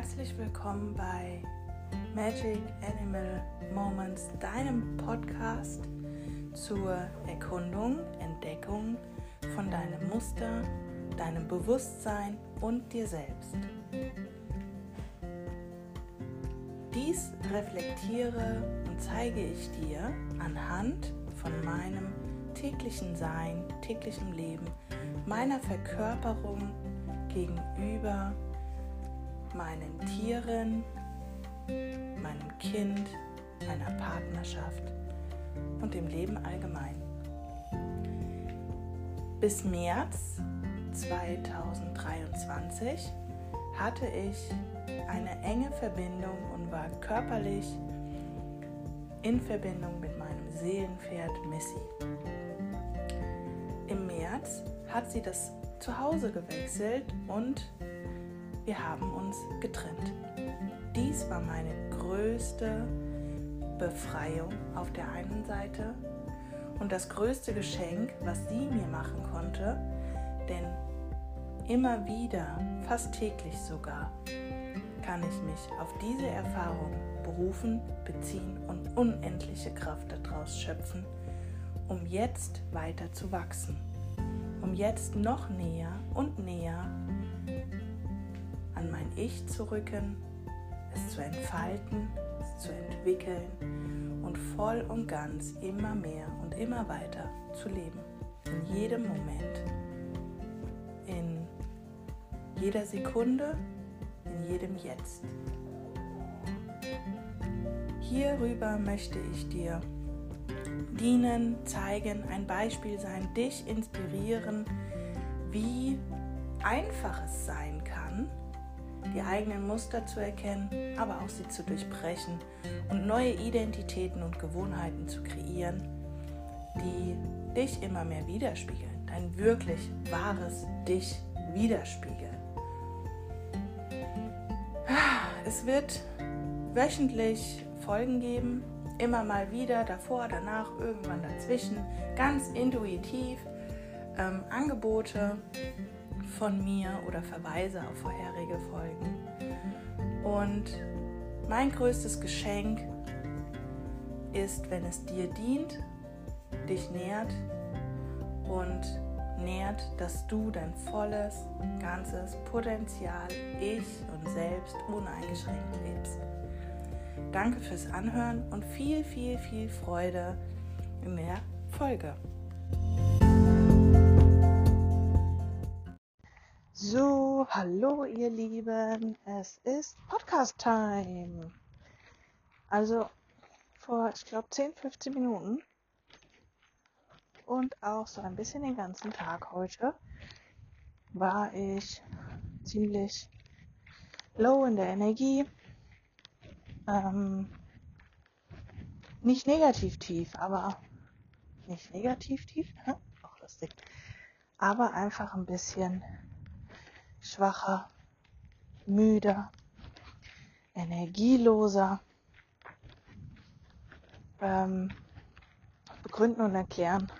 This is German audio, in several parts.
Herzlich willkommen bei Magic Animal Moments, deinem Podcast zur Erkundung, Entdeckung von deinem Muster, deinem Bewusstsein und dir selbst. Dies reflektiere und zeige ich dir anhand von meinem täglichen Sein, täglichem Leben, meiner Verkörperung gegenüber meinen Tieren, meinem Kind, meiner Partnerschaft und dem Leben allgemein. Bis März 2023 hatte ich eine enge Verbindung und war körperlich in Verbindung mit meinem Seelenpferd Missy. Im März hat sie das Zuhause gewechselt und wir haben uns getrennt. Dies war meine größte Befreiung auf der einen Seite und das größte Geschenk, was sie mir machen konnte, denn immer wieder, fast täglich sogar, kann ich mich auf diese Erfahrung berufen, beziehen und unendliche Kraft daraus schöpfen, um jetzt weiter zu wachsen, um jetzt noch näher und näher an mein Ich zu rücken, es zu entfalten, es zu entwickeln und voll und ganz immer mehr und immer weiter zu leben. In jedem Moment, in jeder Sekunde, in jedem Jetzt. Hierüber möchte ich dir dienen, zeigen, ein Beispiel sein, dich inspirieren, wie einfach es sein die eigenen Muster zu erkennen, aber auch sie zu durchbrechen und neue Identitäten und Gewohnheiten zu kreieren, die dich immer mehr widerspiegeln, dein wirklich wahres Dich widerspiegeln. Es wird wöchentlich Folgen geben, immer mal wieder, davor, danach, irgendwann dazwischen, ganz intuitiv ähm, Angebote von mir oder Verweise auf vorherige Folgen. Und mein größtes Geschenk ist, wenn es dir dient, dich nährt und nährt, dass du dein volles, ganzes Potenzial, Ich und Selbst uneingeschränkt lebst. Danke fürs Anhören und viel, viel, viel Freude in der Folge. Hallo ihr Lieben, es ist Podcast Time. Also vor, ich glaube, 10, 15 Minuten und auch so ein bisschen den ganzen Tag heute war ich ziemlich low in der Energie. Ähm, nicht negativ tief, aber nicht negativ tief, auch lustig, aber einfach ein bisschen schwacher, müder, energieloser. Ähm, begründen und erklären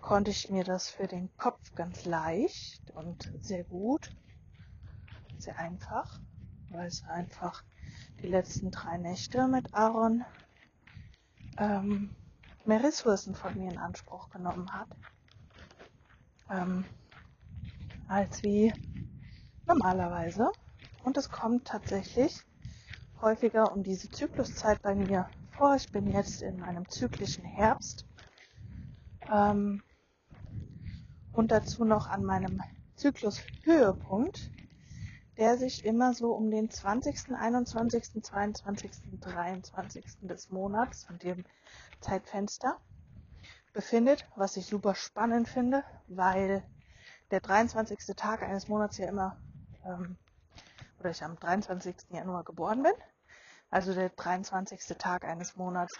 konnte ich mir das für den Kopf ganz leicht und sehr gut, sehr einfach, weil es einfach die letzten drei Nächte mit Aaron ähm, mehr Ressourcen von mir in Anspruch genommen hat, ähm, als wie normalerweise. Und es kommt tatsächlich häufiger um diese Zykluszeit bei mir vor. Ich bin jetzt in meinem zyklischen Herbst. Ähm, und dazu noch an meinem Zyklushöhepunkt, der sich immer so um den 20., 21., 22., 23. des Monats, von dem Zeitfenster, befindet, was ich super spannend finde, weil der 23. Tag eines Monats ja immer ähm, oder ich am 23. Januar geboren bin, also der 23. Tag eines Monats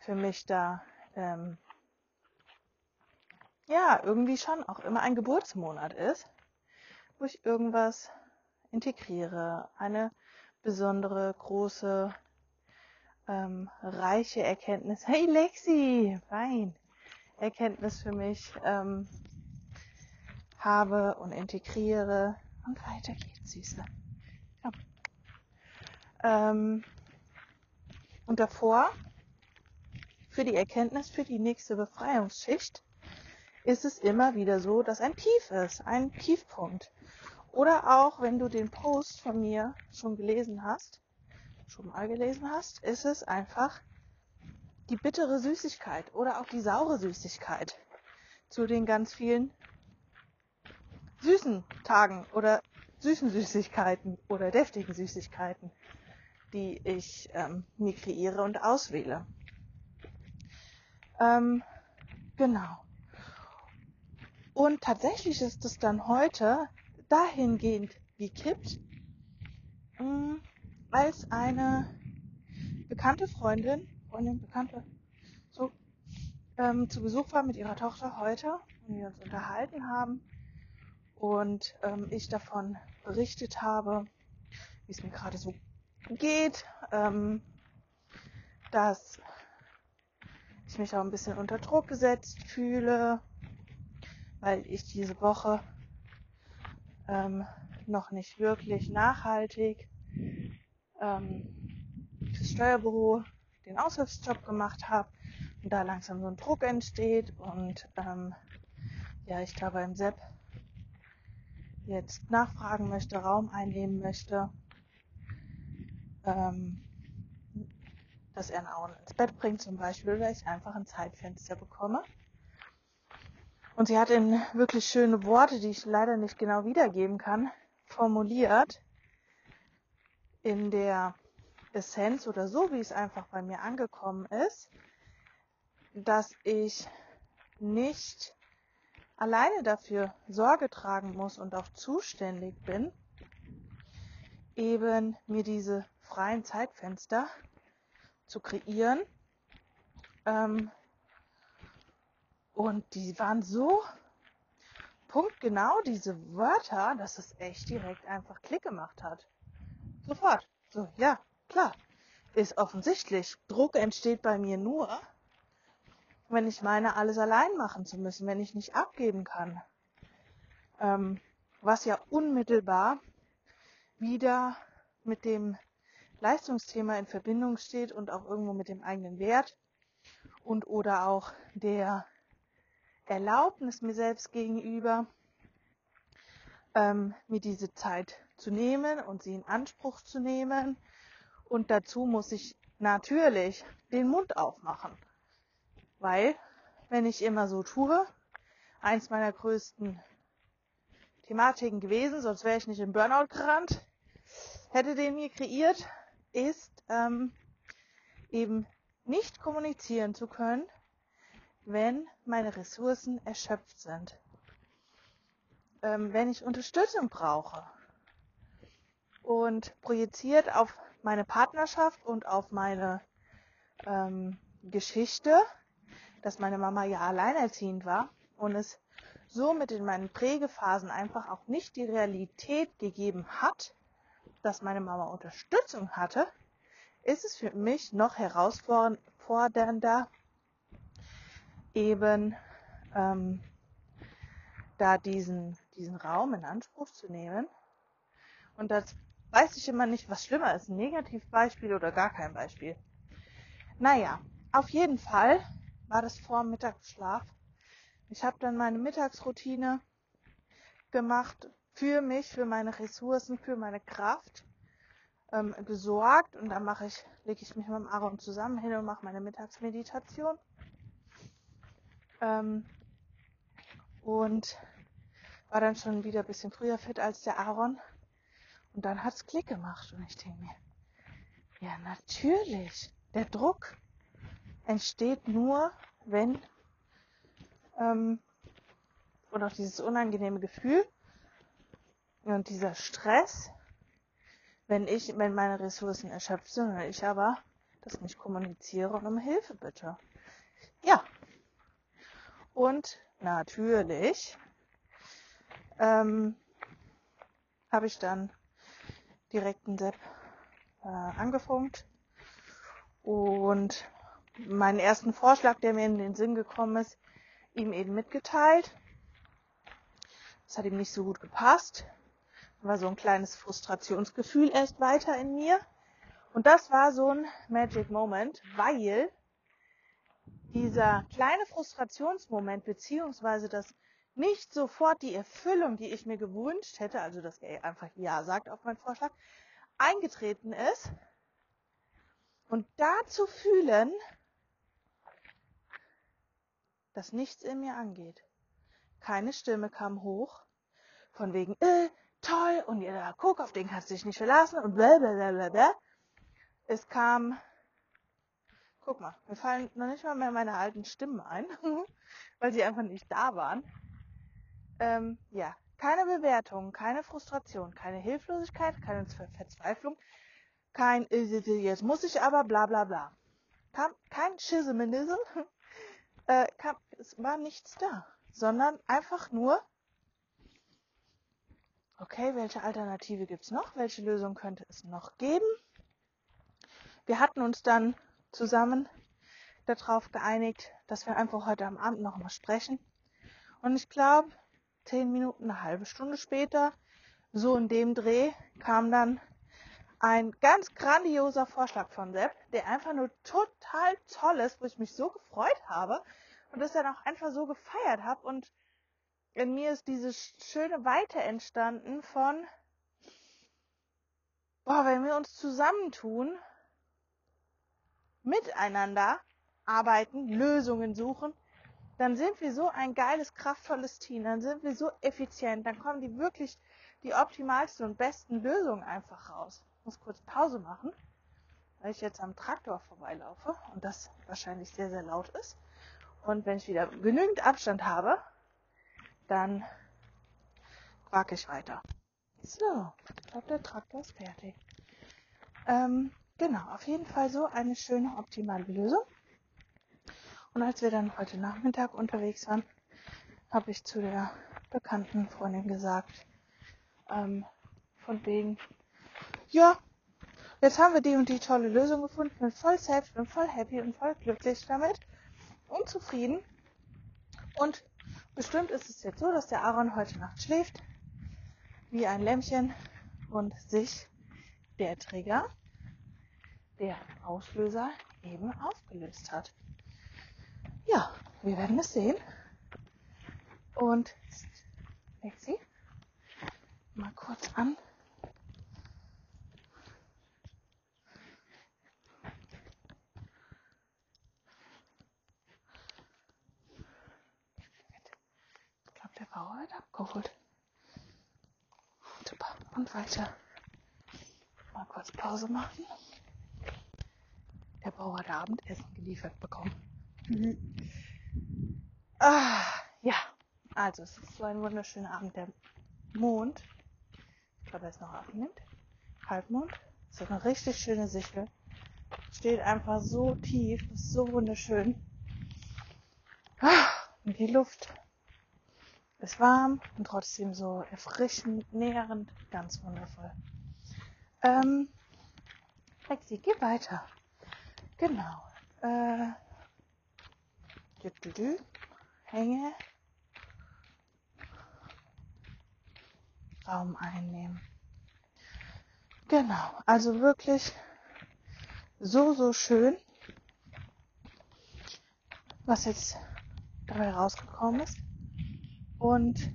für mich da ähm, ja irgendwie schon auch immer ein Geburtsmonat ist, wo ich irgendwas integriere, eine besondere, große, ähm, reiche Erkenntnis. Hey Lexi, fein. Erkenntnis für mich ähm, habe und integriere und weiter geht's, Süße. Ja. Ähm, und davor, für die Erkenntnis, für die nächste Befreiungsschicht, ist es immer wieder so, dass ein Tief ist, ein Tiefpunkt. Oder auch, wenn du den Post von mir schon gelesen hast, schon mal gelesen hast, ist es einfach die bittere Süßigkeit oder auch die saure Süßigkeit zu den ganz vielen süßen Tagen oder süßen Süßigkeiten oder deftigen Süßigkeiten, die ich ähm, mir kreiere und auswähle. Ähm, genau. Und tatsächlich ist es dann heute dahingehend gekippt, mh, mm, als eine bekannte Freundin, Freundin, Bekannte, so, ähm, zu Besuch war mit ihrer Tochter heute und wir uns unterhalten haben und ähm, ich davon berichtet habe, wie es mir gerade so geht, ähm, dass ich mich auch ein bisschen unter Druck gesetzt fühle, weil ich diese Woche ähm, noch nicht wirklich nachhaltig ähm, fürs Steuerbüro den Aushilfsjob gemacht habe und da langsam so ein Druck entsteht und ähm, ja, ich da beim Sepp jetzt nachfragen möchte, Raum einnehmen möchte, ähm, dass er Auen ins Bett bringt zum Beispiel oder ich einfach ein Zeitfenster bekomme. Und sie hat in wirklich schöne Worte, die ich leider nicht genau wiedergeben kann, formuliert in der Essenz oder so, wie es einfach bei mir angekommen ist, dass ich nicht alleine dafür Sorge tragen muss und auch zuständig bin, eben mir diese freien Zeitfenster zu kreieren. Ähm, und die waren so punktgenau, diese Wörter, dass es echt direkt einfach Klick gemacht hat. Sofort. So, ja, klar. Ist offensichtlich. Druck entsteht bei mir nur, wenn ich meine, alles allein machen zu müssen, wenn ich nicht abgeben kann. Ähm, was ja unmittelbar wieder mit dem Leistungsthema in Verbindung steht und auch irgendwo mit dem eigenen Wert und oder auch der Erlaubnis mir selbst gegenüber, ähm, mir diese Zeit zu nehmen und sie in Anspruch zu nehmen. Und dazu muss ich natürlich den Mund aufmachen. Weil, wenn ich immer so tue, eins meiner größten Thematiken gewesen, sonst wäre ich nicht im Burnout gerannt, hätte den mir kreiert, ist ähm, eben nicht kommunizieren zu können, wenn meine Ressourcen erschöpft sind. Ähm, wenn ich Unterstützung brauche und projiziert auf meine Partnerschaft und auf meine ähm, Geschichte, dass meine Mama ja alleinerziehend war und es somit in meinen Prägephasen einfach auch nicht die Realität gegeben hat, dass meine Mama Unterstützung hatte, ist es für mich noch herausfordernder, eben ähm, da diesen, diesen Raum in Anspruch zu nehmen. Und das weiß ich immer nicht, was schlimmer ist, ein Negativbeispiel oder gar kein Beispiel. Naja, auf jeden Fall war das vor Mittagsschlaf. Ich habe dann meine Mittagsroutine gemacht für mich, für meine Ressourcen, für meine Kraft ähm, gesorgt und dann mache ich, lege ich mich mit dem Aaron zusammen hin und mache meine Mittagsmeditation. Ähm, und war dann schon wieder ein bisschen früher fit als der Aaron. Und dann hat's Klick gemacht und ich denke mir, ja natürlich, der Druck entsteht nur, wenn ähm, und auch dieses unangenehme Gefühl und dieser Stress, wenn ich, wenn meine Ressourcen erschöpft sind und ich aber das nicht kommuniziere und um Hilfe bitte. Ja. Und natürlich ähm, habe ich dann direkt einen Sepp äh, angefunkt und meinen ersten Vorschlag, der mir in den Sinn gekommen ist, ihm eben mitgeteilt. Das hat ihm nicht so gut gepasst war so ein kleines Frustrationsgefühl erst weiter in mir. Und das war so ein Magic Moment, weil dieser kleine Frustrationsmoment beziehungsweise das nicht sofort die Erfüllung, die ich mir gewünscht hätte, also dass er einfach Ja sagt auf meinen Vorschlag, eingetreten ist. Und da zu fühlen, dass nichts in mir angeht. Keine Stimme kam hoch, von wegen, äh, toll, und ihr guck, auf den kannst du dich nicht verlassen, und blablabla. Es kam, guck mal, mir fallen noch nicht mal mehr meine alten Stimmen ein, weil sie einfach nicht da waren. Ähm, ja, keine Bewertung, keine Frustration, keine Hilflosigkeit, keine Verzweiflung, kein, jetzt muss ich aber, bla bla bla. Kam kein Schisminism, äh, kam, es war nichts da, sondern einfach nur, okay, welche Alternative gibt's noch? Welche Lösung könnte es noch geben? Wir hatten uns dann zusammen darauf geeinigt, dass wir einfach heute am Abend nochmal sprechen. Und ich glaube, zehn Minuten, eine halbe Stunde später, so in dem Dreh, kam dann ein ganz grandioser Vorschlag von Sepp, der einfach nur total toll ist, wo ich mich so gefreut habe und das dann auch einfach so gefeiert habe und in mir ist diese schöne Weite entstanden von, boah, wenn wir uns zusammentun, miteinander arbeiten, Lösungen suchen, dann sind wir so ein geiles, kraftvolles Team, dann sind wir so effizient, dann kommen die wirklich die optimalsten und besten Lösungen einfach raus. Muss kurz Pause machen, weil ich jetzt am Traktor vorbeilaufe und das wahrscheinlich sehr, sehr laut ist. Und wenn ich wieder genügend Abstand habe, dann quake ich weiter. So, ich glaube, der Traktor ist fertig. Ähm, genau, auf jeden Fall so eine schöne, optimale Lösung. Und als wir dann heute Nachmittag unterwegs waren, habe ich zu der bekannten Freundin gesagt, ähm, von wegen, ja, jetzt haben wir die und die tolle Lösung gefunden, bin voll safe, bin voll happy und voll glücklich damit und zufrieden. Und bestimmt ist es jetzt so, dass der Aaron heute Nacht schläft, wie ein Lämmchen und sich der Trigger, der Auslöser eben aufgelöst hat ja, wir werden es sehen. Und Lexi, mal kurz an. Ich hat abgeholt. Super. Und weiter. Mal kurz Pause machen. Der Bauer hat Abendessen geliefert bekommen. Mhm. Ah, ja, also es ist so ein wunderschöner Abend. Der Mond, ich glaube, er ist noch abnimmt, Halbmond, so eine richtig schöne Sichel. Steht einfach so tief, ist so wunderschön. Ah, und die Luft ist warm und trotzdem so erfrischend, nährend, ganz wundervoll. Ähm, Lexi, geh weiter. Genau. Äh, dü, dü, dü, Hänge Raum einnehmen. Genau, also wirklich so, so schön, was jetzt dabei rausgekommen ist. Und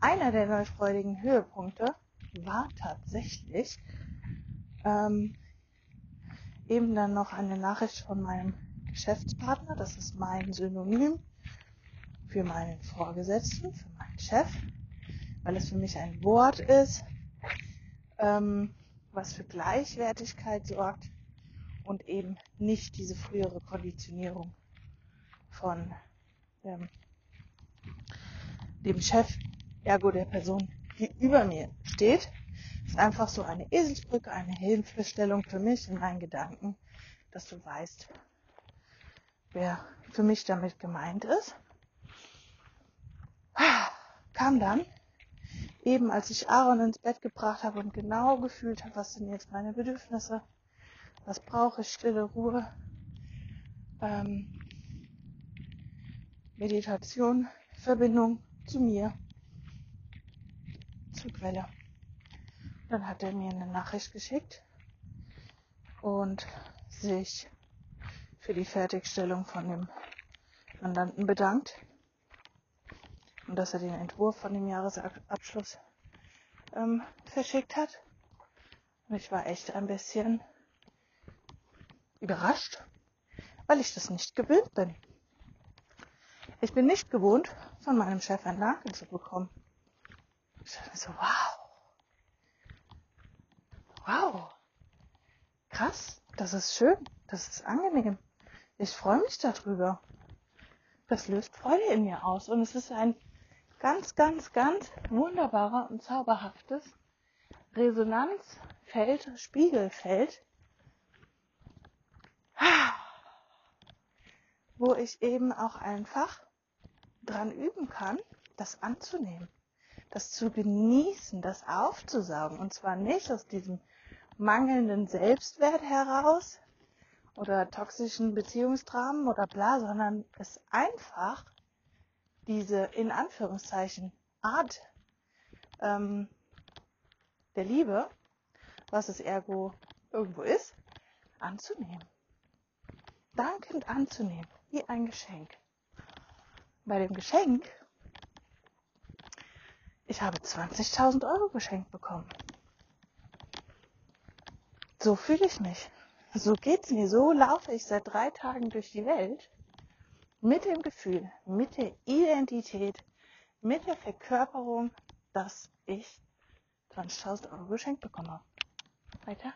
einer der neufreudigen Höhepunkte war tatsächlich ähm, eben dann noch eine Nachricht von meinem Geschäftspartner, das ist mein Synonym für meinen Vorgesetzten, für meinen Chef, weil es für mich ein Wort ist, ähm, was für Gleichwertigkeit sorgt und eben nicht diese frühere Konditionierung von ähm, dem Chef, ergo der Person, die über mir steht. ist einfach so eine Eselsbrücke, eine Hilfestellung für mich in meinen Gedanken, dass du weißt, wer für mich damit gemeint ist, kam dann, eben als ich Aaron ins Bett gebracht habe und genau gefühlt habe, was sind jetzt meine Bedürfnisse, was brauche ich, stille Ruhe, ähm, Meditation, Verbindung zu mir, Zugwelle. Dann hat er mir eine Nachricht geschickt und sich für die Fertigstellung von dem Mandanten bedankt und dass er den Entwurf von dem Jahresabschluss ähm, verschickt hat. Und ich war echt ein bisschen überrascht, weil ich das nicht gewöhnt bin. Ich bin nicht gewohnt, von meinem Chef ein Danke zu bekommen. Ich dachte so, wow. Wow. Krass. Das ist schön. Das ist angenehm. Ich freue mich darüber. Das löst Freude in mir aus. Und es ist ein ganz, ganz, ganz wunderbarer und zauberhaftes Resonanzfeld, Spiegelfeld, wo ich eben auch einfach dran üben kann, das anzunehmen, das zu genießen, das aufzusaugen. Und zwar nicht aus diesem mangelnden Selbstwert heraus oder toxischen Beziehungsdramen oder bla, sondern es einfach diese in Anführungszeichen Art ähm, der Liebe, was es ergo irgendwo ist, anzunehmen. Dankend anzunehmen, wie ein Geschenk. Bei dem Geschenk, ich habe 20.000 Euro geschenkt bekommen. So fühle ich mich. So geht's mir. So laufe ich seit drei Tagen durch die Welt mit dem Gefühl, mit der Identität, mit der Verkörperung, dass ich 20.000 Euro geschenkt bekomme. Weiter.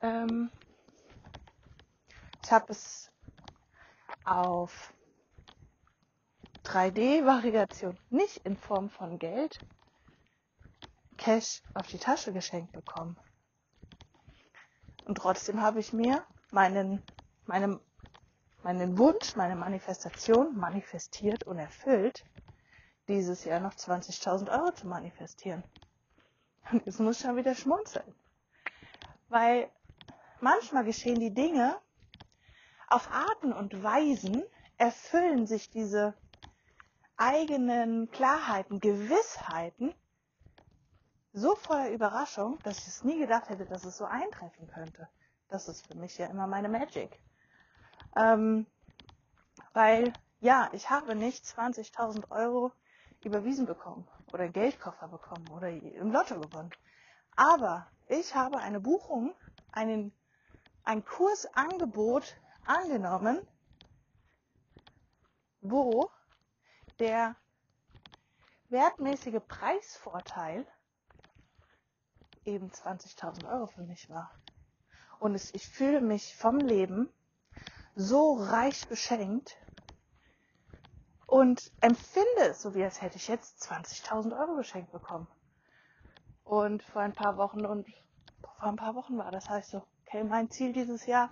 Ähm, ich habe es auf 3D-Variation, nicht in Form von Geld, Cash auf die Tasche geschenkt bekommen. Und trotzdem habe ich mir meinen, meinem, meinen Wunsch, meine Manifestation manifestiert und erfüllt, dieses Jahr noch 20.000 Euro zu manifestieren. Und jetzt muss ich schon wieder schmunzeln. Weil manchmal geschehen die Dinge auf Arten und Weisen, erfüllen sich diese eigenen Klarheiten, Gewissheiten so voller Überraschung, dass ich es nie gedacht hätte, dass es so eintreffen könnte. Das ist für mich ja immer meine Magic. Ähm, weil, ja, ich habe nicht 20.000 Euro überwiesen bekommen oder einen Geldkoffer bekommen oder im Lotto gewonnen. Aber ich habe eine Buchung, einen, ein Kursangebot angenommen, wo der wertmäßige Preisvorteil eben 20.000 Euro für mich war. Und es, ich fühle mich vom Leben so reich beschenkt, und empfinde es so, wie als hätte ich jetzt 20.000 Euro geschenkt bekommen. Und vor ein paar Wochen und vor ein paar Wochen war das, heißt so, okay, mein Ziel dieses Jahr,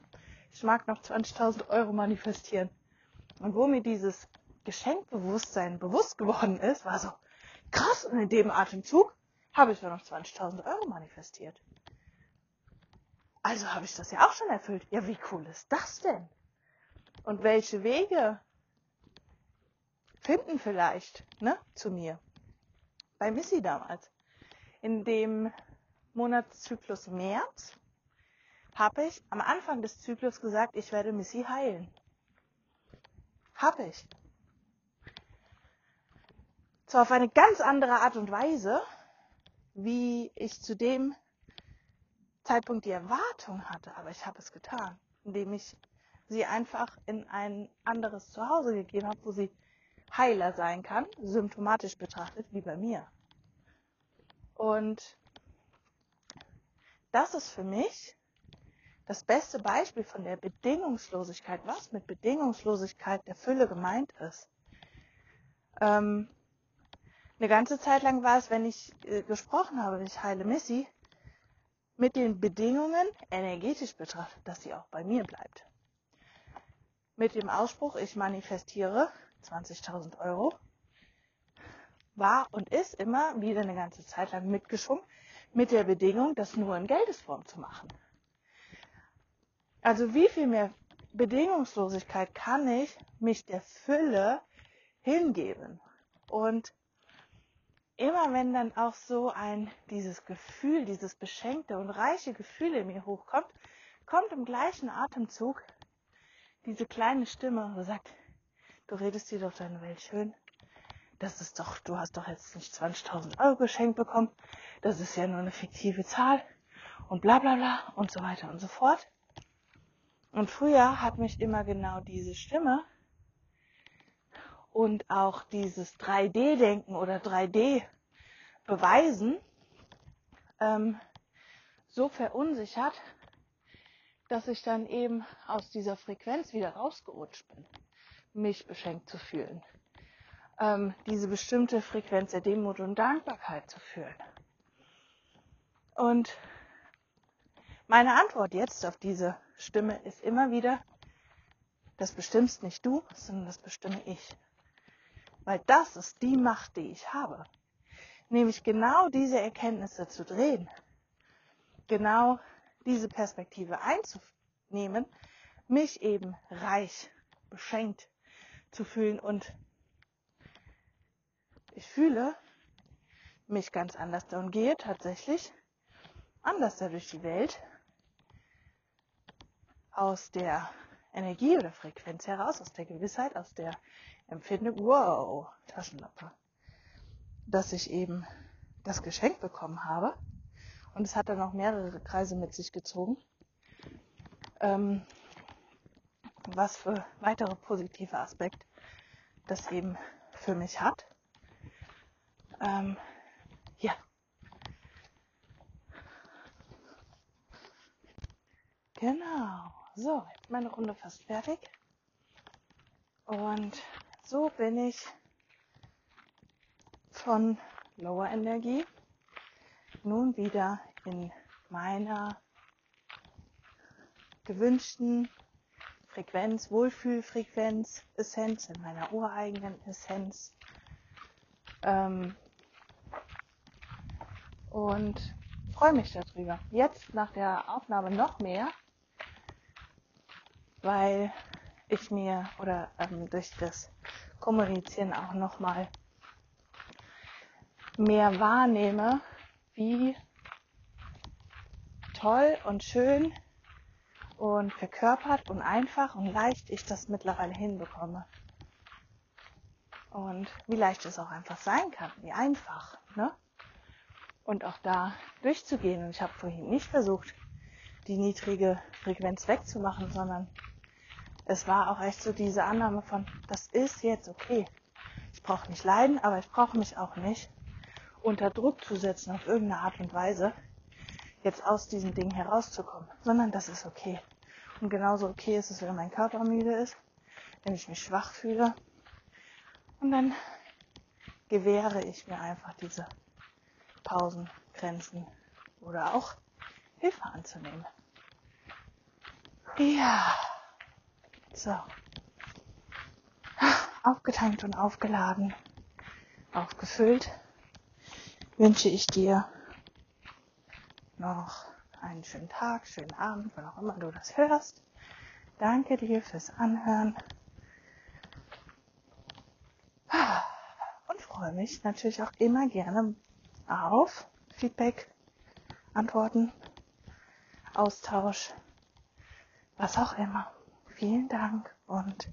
ich mag noch 20.000 Euro manifestieren. Und wo mir dieses Geschenkbewusstsein bewusst geworden ist, war so, krass, und in dem Atemzug habe ich ja noch 20.000 Euro manifestiert. Also habe ich das ja auch schon erfüllt. Ja, wie cool ist das denn? Und welche Wege finden vielleicht ne, zu mir. Bei Missy damals. In dem Monatszyklus März habe ich am Anfang des Zyklus gesagt, ich werde Missy heilen. Habe ich. Zwar auf eine ganz andere Art und Weise, wie ich zu dem Zeitpunkt die Erwartung hatte, aber ich habe es getan, indem ich sie einfach in ein anderes Zuhause gegeben habe, wo sie heiler sein kann, symptomatisch betrachtet, wie bei mir. Und das ist für mich das beste Beispiel von der Bedingungslosigkeit, was mit Bedingungslosigkeit der Fülle gemeint ist. Ähm, eine ganze Zeit lang war es, wenn ich äh, gesprochen habe, ich heile Missy, mit den Bedingungen energetisch betrachtet, dass sie auch bei mir bleibt. Mit dem Ausspruch, ich manifestiere 20.000 Euro, war und ist immer wieder eine ganze Zeit lang mitgeschwungen, mit der Bedingung, das nur in Geldesform zu machen. Also wie viel mehr Bedingungslosigkeit kann ich mich der Fülle hingeben? Und immer wenn dann auch so ein, dieses Gefühl, dieses beschenkte und reiche Gefühl in mir hochkommt, kommt im gleichen Atemzug diese kleine Stimme, die sagt, du redest dir doch deine Welt schön. Das ist doch, du hast doch jetzt nicht 20.000 Euro geschenkt bekommen. Das ist ja nur eine fiktive Zahl und bla bla bla und so weiter und so fort. Und früher hat mich immer genau diese Stimme und auch dieses 3D-Denken oder 3D-Beweisen ähm, so verunsichert, dass ich dann eben aus dieser Frequenz wieder rausgerutscht bin, mich beschenkt zu fühlen, ähm, diese bestimmte Frequenz der Demut und Dankbarkeit zu fühlen. Und meine Antwort jetzt auf diese Stimme ist immer wieder, das bestimmst nicht du, sondern das bestimme ich. Weil das ist die Macht, die ich habe. Nämlich genau diese Erkenntnisse zu drehen. Genau diese Perspektive einzunehmen, mich eben reich, beschenkt zu fühlen und ich fühle mich ganz anders und gehe tatsächlich anders durch die Welt aus der Energie oder Frequenz heraus, aus der Gewissheit, aus der Empfindung, wow, Taschenlampe, dass ich eben das Geschenk bekommen habe. Und es hat dann auch mehrere Kreise mit sich gezogen. Ähm, was für weitere positive Aspekt das eben für mich hat. Ähm, ja. Genau. So, jetzt meine Runde fast fertig. Und so bin ich von Lower Energie nun wieder in meiner gewünschten Frequenz, Wohlfühlfrequenz, Essenz, in meiner ureigenen Essenz. Ähm, und freue mich darüber. Jetzt nach der Aufnahme noch mehr, weil ich mir oder ähm, durch das Kommunizieren auch nochmal mehr wahrnehme, wie toll und schön und verkörpert und einfach und leicht ich das mittlerweile hinbekomme. Und wie leicht es auch einfach sein kann, wie einfach. Ne? Und auch da durchzugehen. Und ich habe vorhin nicht versucht, die niedrige Frequenz wegzumachen, sondern es war auch echt so diese Annahme von, das ist jetzt okay. Ich brauche nicht leiden, aber ich brauche mich auch nicht unter Druck zu setzen auf irgendeine Art und Weise, jetzt aus diesem Ding herauszukommen, sondern das ist okay. Und genauso okay ist es, wenn mein Körper müde ist, wenn ich mich schwach fühle. Und dann gewähre ich mir einfach diese Pausen, Grenzen oder auch Hilfe anzunehmen. Ja. So. Aufgetankt und aufgeladen, aufgefüllt, wünsche ich dir noch einen schönen Tag, schönen Abend, wann auch immer du das hörst. Danke dir fürs Anhören. Und freue mich natürlich auch immer gerne auf Feedback, Antworten, Austausch, was auch immer. Vielen Dank und